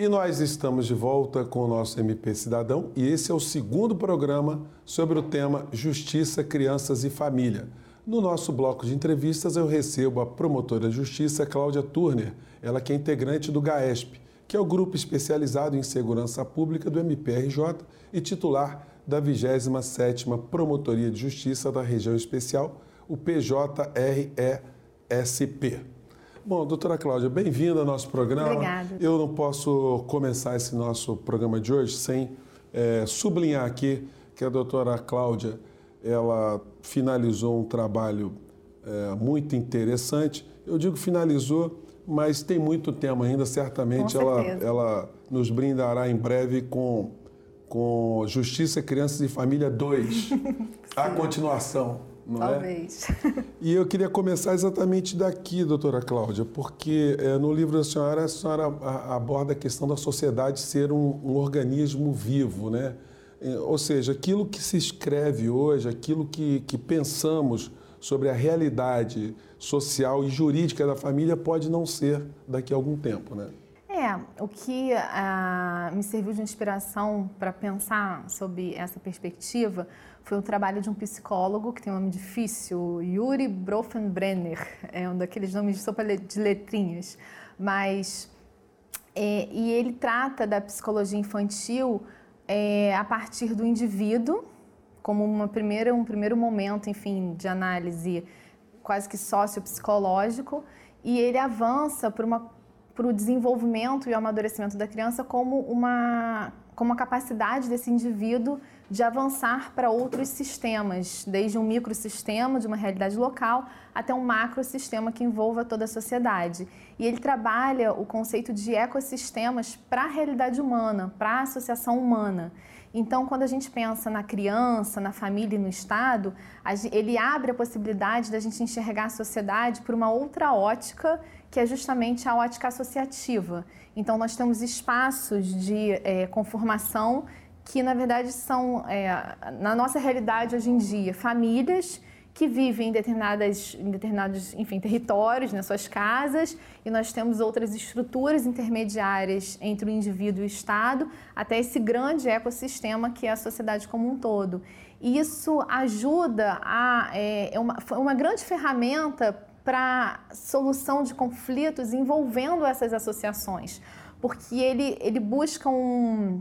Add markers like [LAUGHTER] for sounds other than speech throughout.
E nós estamos de volta com o nosso MP Cidadão e esse é o segundo programa sobre o tema Justiça, Crianças e Família. No nosso bloco de entrevistas eu recebo a promotora de justiça Cláudia Turner, ela que é integrante do GAESP, que é o grupo especializado em segurança pública do MPRJ e titular da 27ª Promotoria de Justiça da Região Especial, o PJRESP. Bom, doutora Cláudia, bem-vinda ao nosso programa. Obrigada. Eu não posso começar esse nosso programa de hoje sem é, sublinhar aqui que a doutora Cláudia ela finalizou um trabalho é, muito interessante. Eu digo finalizou, mas tem muito tempo ainda. Certamente ela, ela nos brindará em breve com, com Justiça, Crianças e Família 2, [LAUGHS] a continuação. Não é? Talvez. É? [LAUGHS] E eu queria começar exatamente daqui, doutora Cláudia, porque é, no livro da senhora, a senhora aborda a questão da sociedade ser um, um organismo vivo, né? É, ou seja, aquilo que se escreve hoje, aquilo que, que pensamos sobre a realidade social e jurídica da família pode não ser daqui a algum tempo, né? É, o que uh, me serviu de inspiração para pensar sobre essa perspectiva foi o trabalho de um psicólogo que tem um nome difícil, Yuri Brofenbrenner, é um daqueles nomes de sopa de letrinhas, mas é, e ele trata da psicologia infantil é, a partir do indivíduo como uma primeira, um primeiro momento, enfim, de análise quase que sociopsicológico e ele avança por uma para o desenvolvimento e o amadurecimento da criança como uma, como uma capacidade desse indivíduo de avançar para outros sistemas, desde um microsistema de uma realidade local até um macrosistema que envolva toda a sociedade. E ele trabalha o conceito de ecossistemas para a realidade humana, para a associação humana. Então, quando a gente pensa na criança, na família e no Estado, ele abre a possibilidade da gente enxergar a sociedade por uma outra ótica, que é justamente a ótica associativa. Então, nós temos espaços de é, conformação que, na verdade, são, é, na nossa realidade hoje em dia, famílias que vivem em, determinadas, em determinados enfim, territórios, nas suas casas, e nós temos outras estruturas intermediárias entre o indivíduo e o Estado, até esse grande ecossistema que é a sociedade como um todo. E isso ajuda a. É, é uma, uma grande ferramenta para solução de conflitos envolvendo essas associações, porque ele, ele busca um,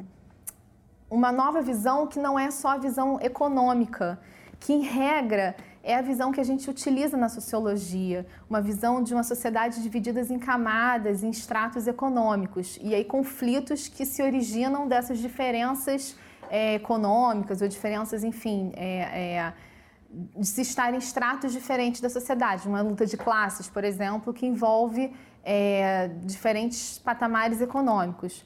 uma nova visão que não é só a visão econômica, que em regra é a visão que a gente utiliza na sociologia, uma visão de uma sociedade dividida em camadas, em estratos econômicos, e aí conflitos que se originam dessas diferenças é, econômicas ou diferenças, enfim, é, é, de se estar em estratos diferentes da sociedade, uma luta de classes, por exemplo, que envolve é, diferentes patamares econômicos.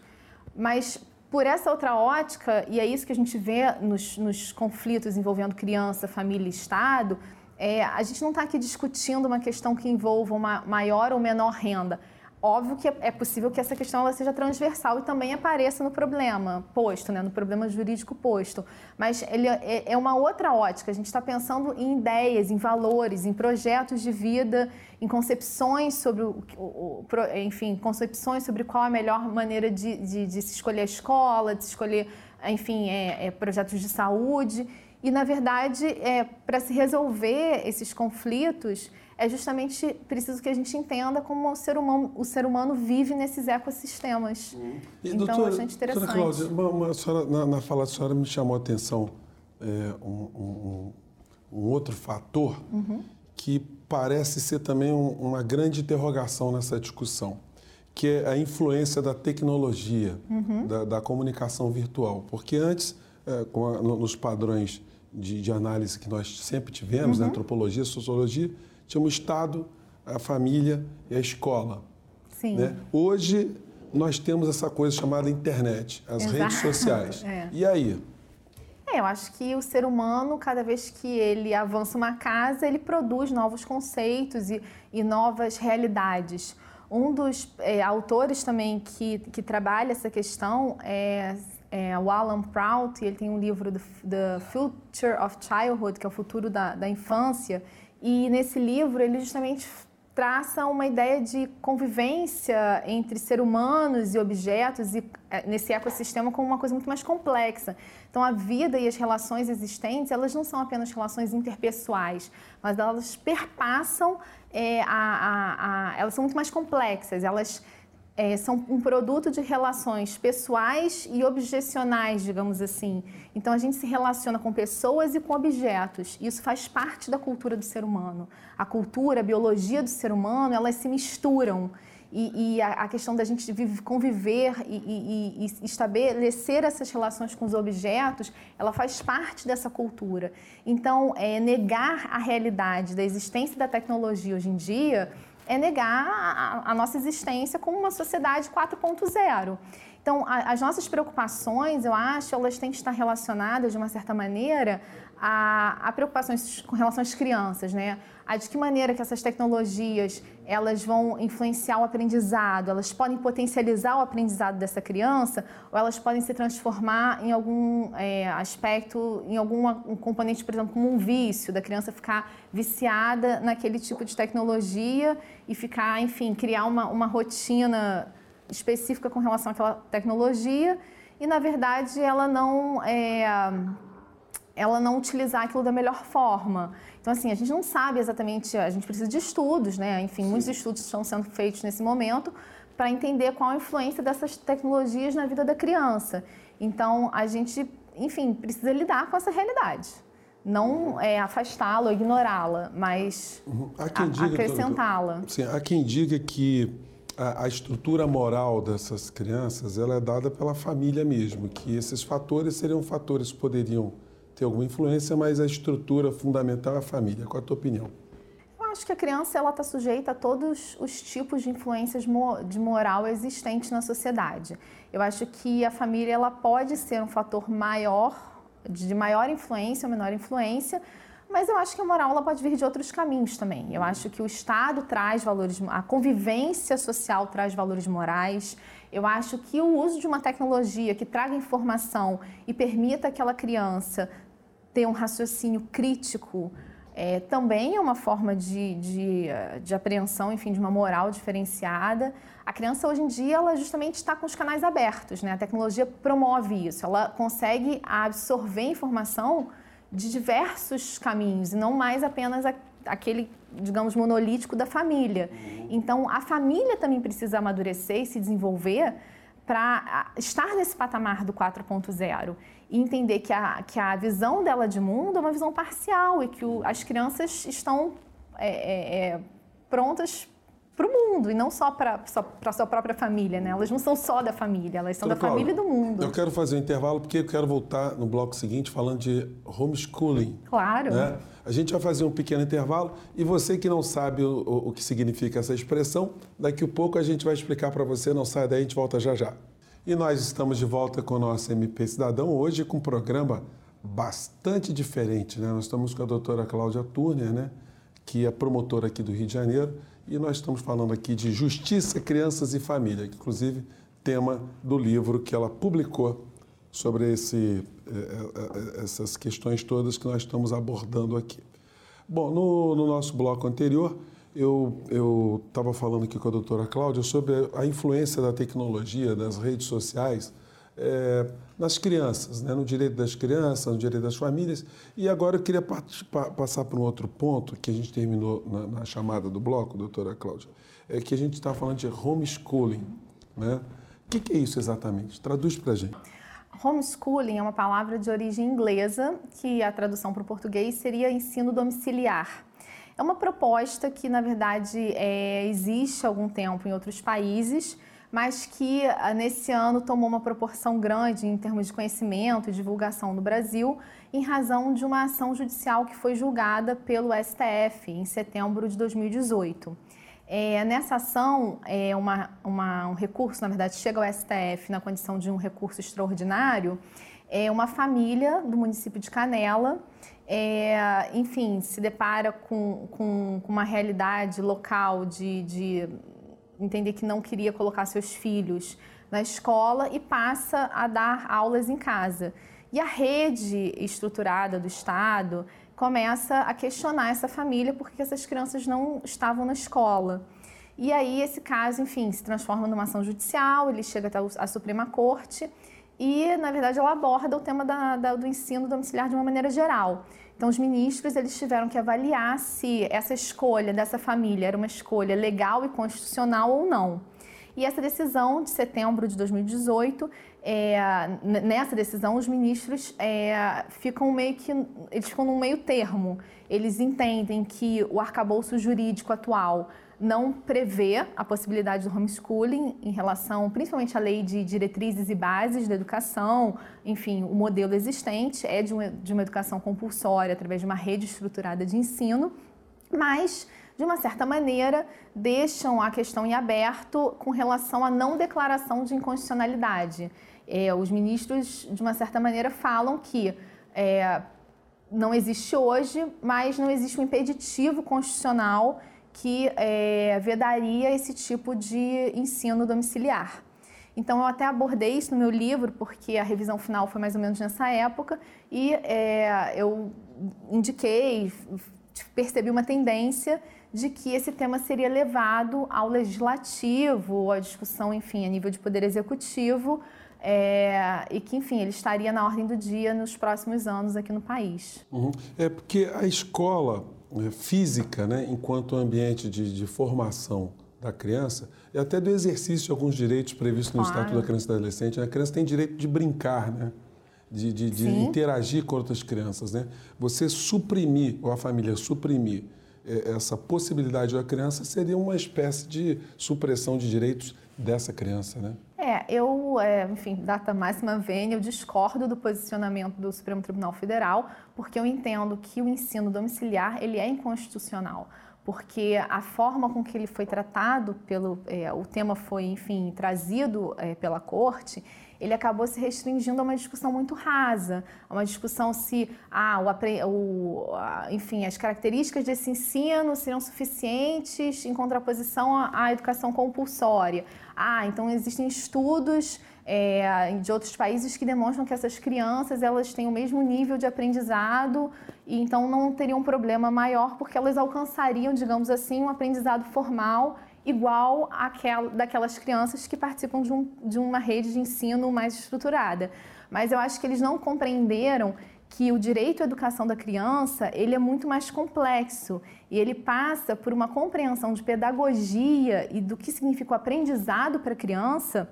Mas por essa outra ótica, e é isso que a gente vê nos, nos conflitos envolvendo criança, família e Estado, é, a gente não está aqui discutindo uma questão que envolva uma maior ou menor renda. Óbvio que é possível que essa questão ela seja transversal e também apareça no problema posto, né, no problema jurídico posto. Mas ele é, é uma outra ótica. A gente está pensando em ideias, em valores, em projetos de vida, em concepções sobre o, o, o enfim, concepções sobre qual a melhor maneira de, de, de se escolher a escola, de se escolher, enfim, é, é, projetos de saúde. E na verdade, é, para se resolver esses conflitos é justamente preciso que a gente entenda como o ser humano, o ser humano vive nesses ecossistemas. Hum. E, então, doutora, é bastante interessante. Doutora Cláudia, uma, uma senhora, na, na, fala da senhora me chamou a atenção é, um, um, um, outro fator uhum. que parece ser também um, uma grande interrogação nessa discussão, que é a influência da tecnologia, uhum. da, da, comunicação virtual. Porque antes, é, a, nos padrões de, de, análise que nós sempre tivemos, uhum. né, antropologia, sociologia, tinha o Estado, a família e a escola. Sim. Né? Hoje nós temos essa coisa chamada internet, as Exato. redes sociais. [LAUGHS] É. E aí? É, eu acho que o ser humano, cada vez que ele avança uma casa, ele produz novos conceitos e, e novas realidades. Um dos é, autores também que, que trabalha essa questão é, é, o Alan Prout, e ele tem um livro, The Future of Childhood, que é o futuro da, da infância, e nesse livro ele justamente traça uma ideia de convivência entre ser humanos e objetos e é, nesse ecossistema como uma coisa muito mais complexa. Então a vida e as relações existentes, elas não são apenas relações interpessoais, mas elas perpassam, é, a, a, a, elas são muito mais complexas, elas é, são um produto de relações pessoais e objecionais, digamos assim. Então a gente se relaciona com pessoas e com objetos. Isso faz parte da cultura do ser humano. A cultura, a biologia do ser humano, elas se misturam. E, e a, a, questão da gente conviver e, e, e, estabelecer essas relações com os objetos, ela faz parte dessa cultura. Então, é, negar a realidade da existência da tecnologia hoje em dia é negar a, a nossa existência como uma sociedade 4.0. Então, a, as nossas preocupações, eu acho, elas têm que estar relacionadas, de uma certa maneira, a, a, preocupações com relação às crianças, né? A de que maneira que essas tecnologias elas vão influenciar o aprendizado, elas podem potencializar o aprendizado dessa criança ou elas podem se transformar em algum é, aspecto, em algum um componente, por exemplo, como um vício, da criança ficar viciada naquele tipo de tecnologia e ficar, enfim, criar uma, uma rotina específica com relação àquela tecnologia e, na verdade, ela não... É, ela não utilizar aquilo da melhor forma. Então, assim, a gente não sabe exatamente, a gente precisa de estudos, né? Enfim, Sim. muitos estudos estão sendo feitos nesse momento para entender qual a influência dessas tecnologias na vida da criança. Então, a gente, enfim, precisa lidar com essa realidade. Não é, afastá-la ou ignorá-la, mas uhum. acrescentá-la. Sim, há quem diga que a, a, estrutura moral dessas crianças ela é dada pela família mesmo, que esses fatores seriam fatores que poderiam ter alguma influência, mas a estrutura fundamental é a família. Qual a tua opinião? Eu acho que a criança ela está sujeita a todos os tipos de influências de moral existentes na sociedade. Eu acho que a família ela pode ser um fator maior, de maior influência ou menor influência, mas eu acho que a moral ela pode vir de outros caminhos também. Eu acho que o Estado traz valores, a convivência social traz valores morais. Eu acho que o uso de uma tecnologia que traga informação e permita aquela criança ter um raciocínio crítico é, também é uma forma de, de, de, apreensão, enfim, de uma moral diferenciada. A criança hoje em dia, ela justamente está com os canais abertos, né? A tecnologia promove isso, ela consegue absorver informação de diversos caminhos e não mais apenas a, aquele, digamos, monolítico da família. Uhum. Então, a família também precisa amadurecer e se desenvolver para estar nesse patamar do 4.0 e entender que a, que a visão dela de mundo é uma visão parcial e que o, as crianças estão é, é, é prontas para o mundo e não só para a sua própria família, né? Elas não são só da família, elas são então, da família e do mundo. Eu quero fazer um intervalo porque eu quero voltar no bloco seguinte falando de homeschooling. Claro. Né? A gente vai fazer um pequeno intervalo e você que não sabe o, o, o que significa essa expressão, daqui a pouco a gente vai explicar para você. Não sai daí, a gente volta já já. E nós estamos de volta com o nosso MP Cidadão, hoje com um programa bastante diferente. Né? Nós estamos com a doutora Cláudia Turner, né? Que é promotora aqui do Rio de Janeiro, e nós estamos falando aqui de Justiça, Crianças e Família, inclusive tema do livro que ela publicou sobre esse, eh, eh, eh, essas questões todas que nós estamos abordando aqui. Bom, no, no nosso bloco anterior, eu estava falando aqui com a doutora Cláudia sobre a influência da tecnologia, das redes sociais, é, nas crianças, né? no direito das crianças, no direito das famílias. E agora eu queria passar para um outro ponto que a gente terminou na, na chamada do bloco, doutora Cláudia, é que a gente está falando de homeschooling. Né? O que, que é isso exatamente? Traduz para a gente. Homeschooling é uma palavra de origem inglesa que a tradução para o português seria ensino domiciliar. É uma proposta que, na verdade, é, existe há algum tempo em outros países, mas que ah, nesse ano tomou uma proporção grande em termos de conhecimento e divulgação no Brasil, em razão de uma ação judicial que foi julgada pelo STF em setembro de 2018. É, nessa ação, é uma, uma, um recurso, na verdade, chega ao STF na condição de um recurso extraordinário, é uma família do município de Canela é, enfim, se depara com, com, com uma realidade local de, de, entender que não queria colocar seus filhos na escola e passa a dar aulas em casa. E a rede estruturada do Estado começa a questionar essa família porque essas crianças não estavam na escola. E aí esse caso, enfim, se transforma numa ação judicial, ele chega até a Suprema Corte e, na verdade, ela aborda o tema da, da, do ensino domiciliar de uma maneira geral. Então, os ministros eles tiveram que avaliar se essa escolha dessa família era uma escolha legal e constitucional ou não. E essa decisão de setembro de 2018, é, nessa decisão, os ministros é, ficam meio que eles ficam num meio termo. Eles entendem que o arcabouço jurídico atual não prevê a possibilidade do homeschooling em relação, principalmente à lei de diretrizes e bases da educação. Enfim, o modelo existente é de uma, de uma educação compulsória através de uma rede estruturada de ensino, mas de uma certa maneira, deixam a questão em aberto com relação à não declaração de inconstitucionalidade. É, os ministros, de uma certa maneira, falam que é, não existe hoje, mas não existe um impeditivo constitucional que é, vedaria esse tipo de ensino domiciliar. Então, eu até abordei isso no meu livro, porque a revisão final foi mais ou menos nessa época, e é, eu indiquei, percebi uma tendência de que esse tema seria levado ao legislativo, à discussão, enfim, a nível de poder executivo, é, e que, enfim, ele estaria na ordem do dia nos próximos anos aqui no país. Uhum. É porque a escola é, física, né, enquanto ambiente de, de, formação da criança, e até do exercício de alguns direitos previstos no claro. Estatuto da Criança e do Adolescente, a criança tem direito de brincar, né? de, de, de interagir com outras crianças. Né? Você suprimir, ou a família suprimir é, essa possibilidade da criança seria uma espécie de supressão de direitos dessa criança, né? É, eu, é, enfim, data máxima vem, eu discordo do posicionamento do Supremo Tribunal Federal, porque eu entendo que o ensino domiciliar, ele é inconstitucional porque a forma com que ele foi tratado pelo é, o tema foi enfim trazido é, pela corte ele acabou se restringindo a uma discussão muito rasa, a uma discussão se, ah, o, o, enfim, as características desse ensino seriam suficientes em contraposição à, à educação compulsória. Ah, então existem estudos é, de outros países que demonstram que essas crianças elas têm o mesmo nível de aprendizado e então não teriam um problema maior porque elas alcançariam, digamos assim, um aprendizado formal igual àquela, daquelas crianças que participam de, um, de uma rede de ensino mais estruturada. Mas eu acho que eles não compreenderam que o direito à educação da criança ele é muito mais complexo e ele passa por uma compreensão de pedagogia e do que significa o aprendizado para a criança,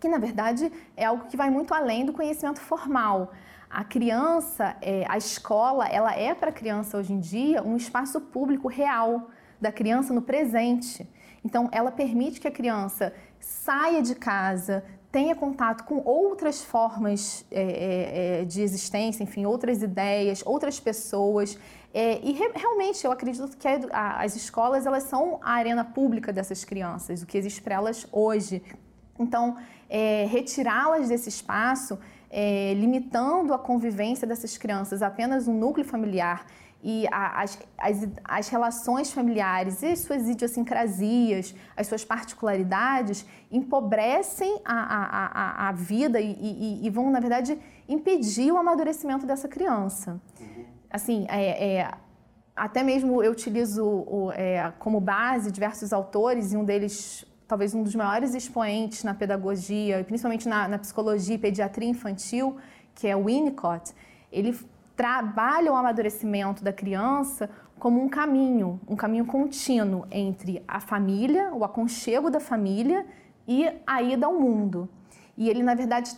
que na verdade é algo que vai muito além do conhecimento formal. A criança, é, a escola, ela é para a criança hoje em dia um espaço público real da criança no presente. Então, ela permite que a criança saia de casa, tenha contato com outras formas é, é, é de existência, enfim, outras ideias, outras pessoas. É, e re realmente eu acredito que a, as escolas elas são a arena pública dessas crianças, o que existe para elas hoje. Então, é, retirá-las desse espaço, é, limitando a convivência dessas crianças apenas um núcleo familiar e a, as, as, as, relações familiares e as suas idiosincrasias, as suas particularidades, empobrecem a, a, a, a vida e, e, e, vão, na verdade, impedir o amadurecimento dessa criança. Assim, é, é, até mesmo eu utilizo o, é, como base diversos autores, e um deles, talvez um dos maiores expoentes na pedagogia, principalmente na, na psicologia e pediatria infantil, que é o Winnicott. Ele trabalham o amadurecimento da criança como um caminho, um caminho contínuo entre a família, o aconchego da família e a ida ao mundo. E ele, na verdade,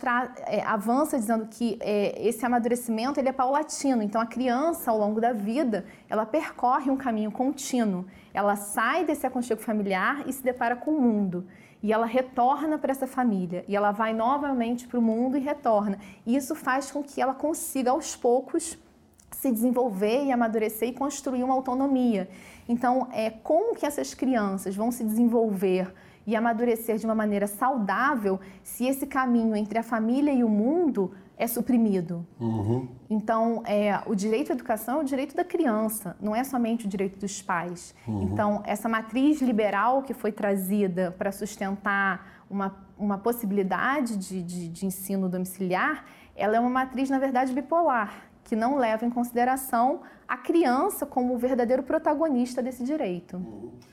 é, avança dizendo que é, esse amadurecimento ele é paulatino. Então, a criança, ao longo da vida, ela percorre um caminho contínuo. Ela sai desse aconchego familiar e se depara com o mundo e ela retorna para essa família e ela vai novamente para o mundo e retorna. E isso faz com que ela consiga aos poucos se desenvolver e amadurecer e construir uma autonomia. Então, é como que essas crianças vão se desenvolver e amadurecer de uma maneira saudável se esse caminho entre a família e o mundo é suprimido. Uhum. Então, é, o direito à educação é o direito da criança, não é somente o direito dos pais. Uhum. Então, essa matriz liberal que foi trazida para sustentar uma, uma possibilidade de, de, de ensino domiciliar, ela é uma matriz, na verdade, bipolar, que não leva em consideração a criança como o verdadeiro protagonista desse direito.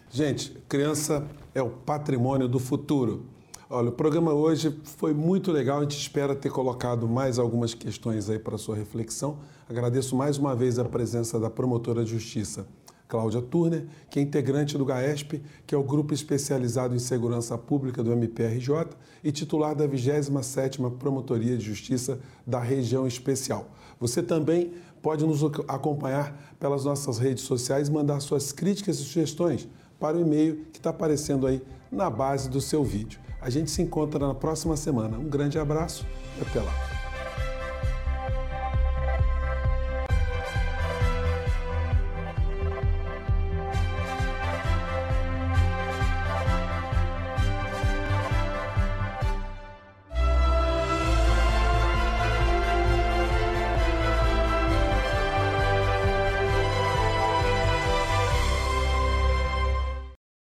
Gente, criança é o patrimônio do futuro. Olha, o programa hoje foi muito legal. A gente espera ter colocado mais algumas questões aí para sua reflexão. Agradeço mais uma vez a presença da promotora de justiça, Cláudia Turner, que é integrante do GAESP, que é o grupo especializado em segurança pública do MPRJ e titular da 27ª Promotoria de Justiça da Região Especial. Você também pode nos acompanhar pelas nossas redes sociais, mandar suas críticas e sugestões para o e-mail que está aparecendo aí na base do seu vídeo. A gente se encontra na próxima semana. Um grande abraço e até lá.